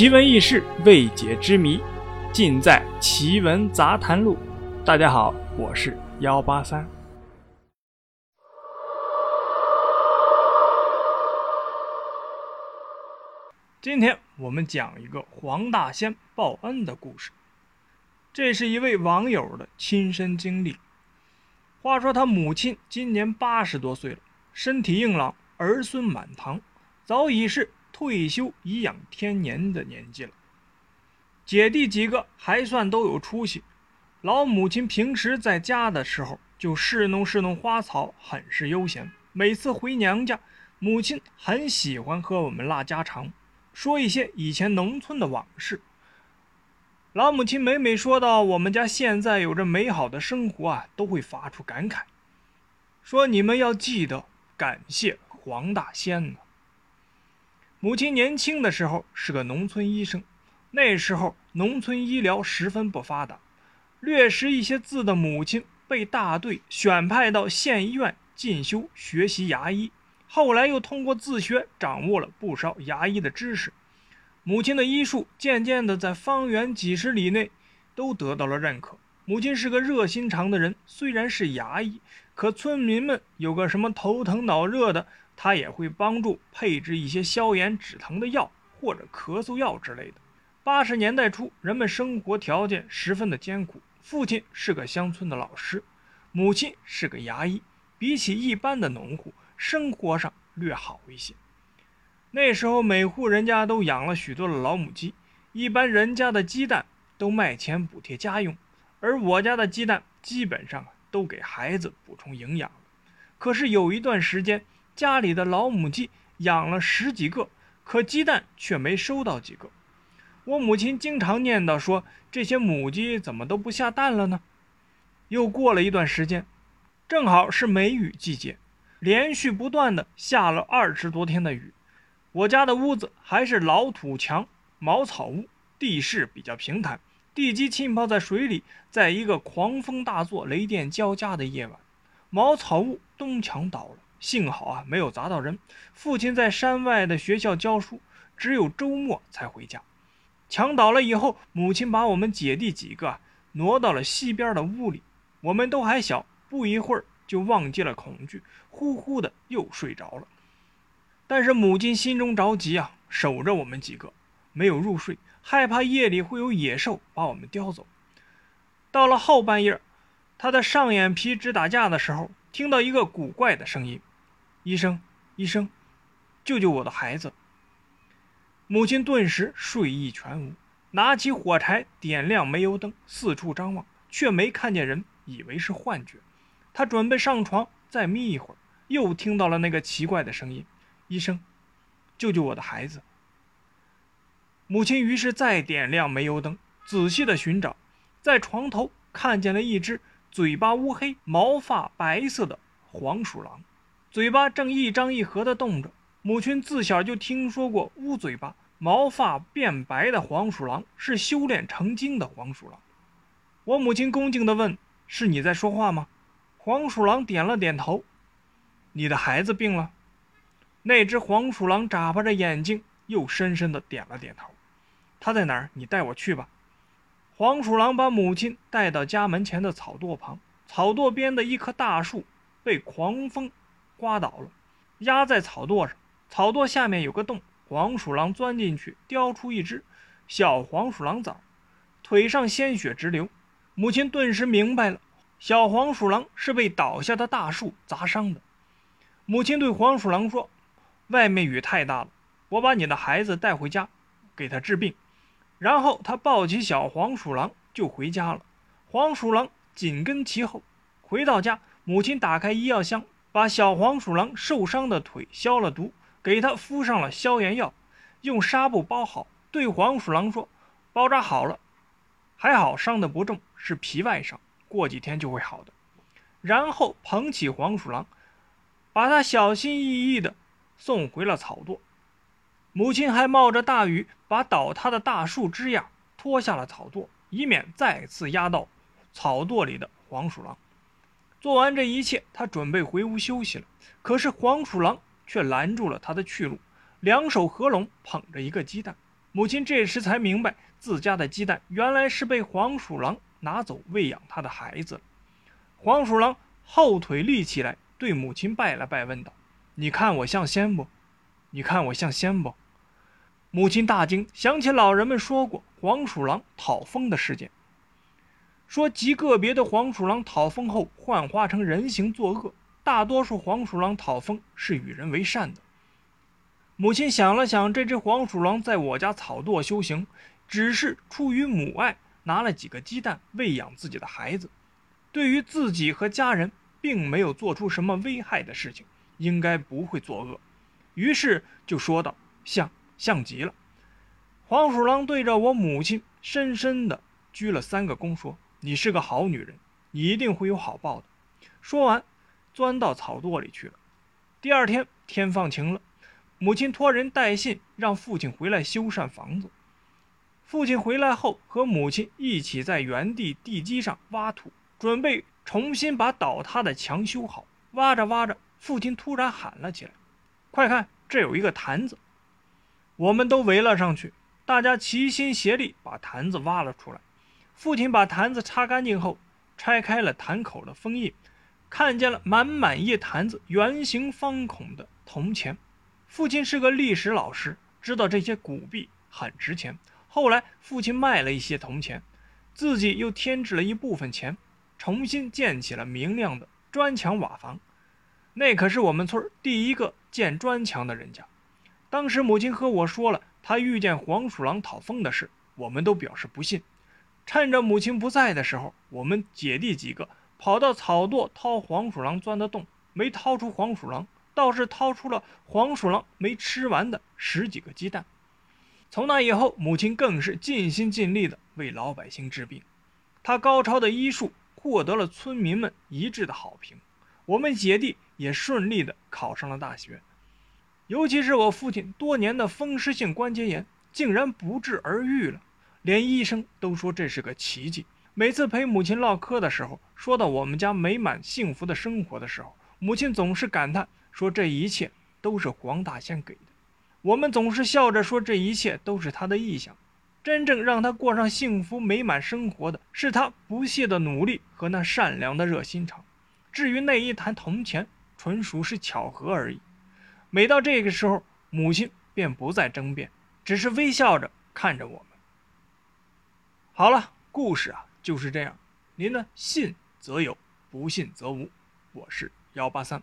奇闻异事、未解之谜，尽在《奇闻杂谈录》。大家好，我是幺八三。今天我们讲一个黄大仙报恩的故事。这是一位网友的亲身经历。话说他母亲今年八十多岁了，身体硬朗，儿孙满堂，早已是。退休颐养天年的年纪了，姐弟几个还算都有出息。老母亲平时在家的时候就侍弄侍弄花草，很是悠闲。每次回娘家，母亲很喜欢和我们拉家常，说一些以前农村的往事。老母亲每每说到我们家现在有着美好的生活啊，都会发出感慨，说你们要记得感谢黄大仙呢。母亲年轻的时候是个农村医生，那时候农村医疗十分不发达，略识一些字的母亲被大队选派到县医院进修学习牙医，后来又通过自学掌握了不少牙医的知识，母亲的医术渐渐的在方圆几十里内都得到了认可。母亲是个热心肠的人，虽然是牙医，可村民们有个什么头疼脑热的。他也会帮助配置一些消炎止疼的药或者咳嗽药之类的。八十年代初，人们生活条件十分的艰苦。父亲是个乡村的老师，母亲是个牙医，比起一般的农户，生活上略好一些。那时候，每户人家都养了许多的老母鸡，一般人家的鸡蛋都卖钱补贴家用，而我家的鸡蛋基本上都给孩子补充营养了。可是有一段时间，家里的老母鸡养了十几个，可鸡蛋却没收到几个。我母亲经常念叨说：“这些母鸡怎么都不下蛋了呢？”又过了一段时间，正好是梅雨季节，连续不断的下了二十多天的雨。我家的屋子还是老土墙茅草屋，地势比较平坦，地基浸泡在水里。在一个狂风大作、雷电交加的夜晚，茅草屋东墙倒了。幸好啊，没有砸到人。父亲在山外的学校教书，只有周末才回家。墙倒了以后，母亲把我们姐弟几个挪到了西边的屋里。我们都还小，不一会儿就忘记了恐惧，呼呼的又睡着了。但是母亲心中着急啊，守着我们几个，没有入睡，害怕夜里会有野兽把我们叼走。到了后半夜，他的上眼皮直打架的时候，听到一个古怪的声音。医生，医生，救救我的孩子！母亲顿时睡意全无，拿起火柴点亮煤油灯，四处张望，却没看见人，以为是幻觉。他准备上床再眯一会儿，又听到了那个奇怪的声音：“医生，救救我的孩子！”母亲于是再点亮煤油灯，仔细的寻找，在床头看见了一只嘴巴乌黑、毛发白色的黄鼠狼。嘴巴正一张一合的动着。母亲自小就听说过乌嘴巴、毛发变白的黄鼠狼是修炼成精的黄鼠狼。我母亲恭敬地问：“是你在说话吗？”黄鼠狼点了点头。“你的孩子病了？”那只黄鼠狼眨巴着眼睛，又深深地点了点头。“他在哪儿？你带我去吧。”黄鼠狼把母亲带到家门前的草垛旁。草垛边的一棵大树被狂风。刮倒了，压在草垛上。草垛下面有个洞，黄鼠狼钻进去，叼出一只小黄鼠狼崽，腿上鲜血直流。母亲顿时明白了，小黄鼠狼是被倒下的大树砸伤的。母亲对黄鼠狼说：“外面雨太大了，我把你的孩子带回家，给他治病。”然后他抱起小黄鼠狼就回家了，黄鼠狼紧跟其后。回到家，母亲打开医药箱。把小黄鼠狼受伤的腿消了毒，给它敷上了消炎药，用纱布包好，对黄鼠狼说：“包扎好了，还好伤的不重，是皮外伤，过几天就会好的。”然后捧起黄鼠狼，把它小心翼翼地送回了草垛。母亲还冒着大雨，把倒塌的大树枝桠拖下了草垛，以免再次压到草垛里的黄鼠狼。做完这一切，他准备回屋休息了。可是黄鼠狼却拦住了他的去路，两手合拢捧着一个鸡蛋，母亲这时才明白，自家的鸡蛋原来是被黄鼠狼拿走喂养他的孩子。黄鼠狼后腿立起来，对母亲拜了拜，问道：“你看我像仙不？你看我像仙不？”母亲大惊，想起老人们说过黄鼠狼讨风的事件，说极个别的黄鼠狼讨风后幻化成人形作恶，大多数黄鼠狼讨风是与人为善的。母亲想了想，这只黄鼠狼在我家草垛修行，只是出于母爱，拿了几个鸡蛋喂养自己的孩子，对于自己和家人，并没有做出什么危害的事情，应该不会作恶。于是就说道：“像，像极了。”黄鼠狼对着我母亲深深的鞠了三个躬，说：“你是个好女人，你一定会有好报的。”说完，钻到草垛里去了。第二天天放晴了。母亲托人带信，让父亲回来修缮房子。父亲回来后，和母亲一起在原地地基上挖土，准备重新把倒塌的墙修好。挖着挖着，父亲突然喊了起来：“快看，这有一个坛子！”我们都围了上去，大家齐心协力把坛子挖了出来。父亲把坛子擦干净后，拆开了坛口的封印，看见了满满一坛子圆形方孔的铜钱。父亲是个历史老师，知道这些古币很值钱。后来，父亲卖了一些铜钱，自己又添置了一部分钱，重新建起了明亮的砖墙瓦房。那可是我们村第一个建砖墙的人家。当时母亲和我说了他遇见黄鼠狼讨风的事，我们都表示不信。趁着母亲不在的时候，我们姐弟几个跑到草垛掏黄鼠狼钻的洞，没掏出黄鼠狼。倒是掏出了黄鼠狼没吃完的十几个鸡蛋。从那以后，母亲更是尽心尽力地为老百姓治病。她高超的医术获得了村民们一致的好评。我们姐弟也顺利地考上了大学。尤其是我父亲多年的风湿性关节炎竟然不治而愈了，连医生都说这是个奇迹。每次陪母亲唠嗑的时候，说到我们家美满幸福的生活的时候，母亲总是感叹。说这一切都是黄大仙给的，我们总是笑着说这一切都是他的意向。真正让他过上幸福美满生活的是他不懈的努力和那善良的热心肠。至于那一坛铜钱，纯属是巧合而已。每到这个时候，母亲便不再争辩，只是微笑着看着我们。好了，故事啊就是这样。您呢，信则有，不信则无。我是幺八三。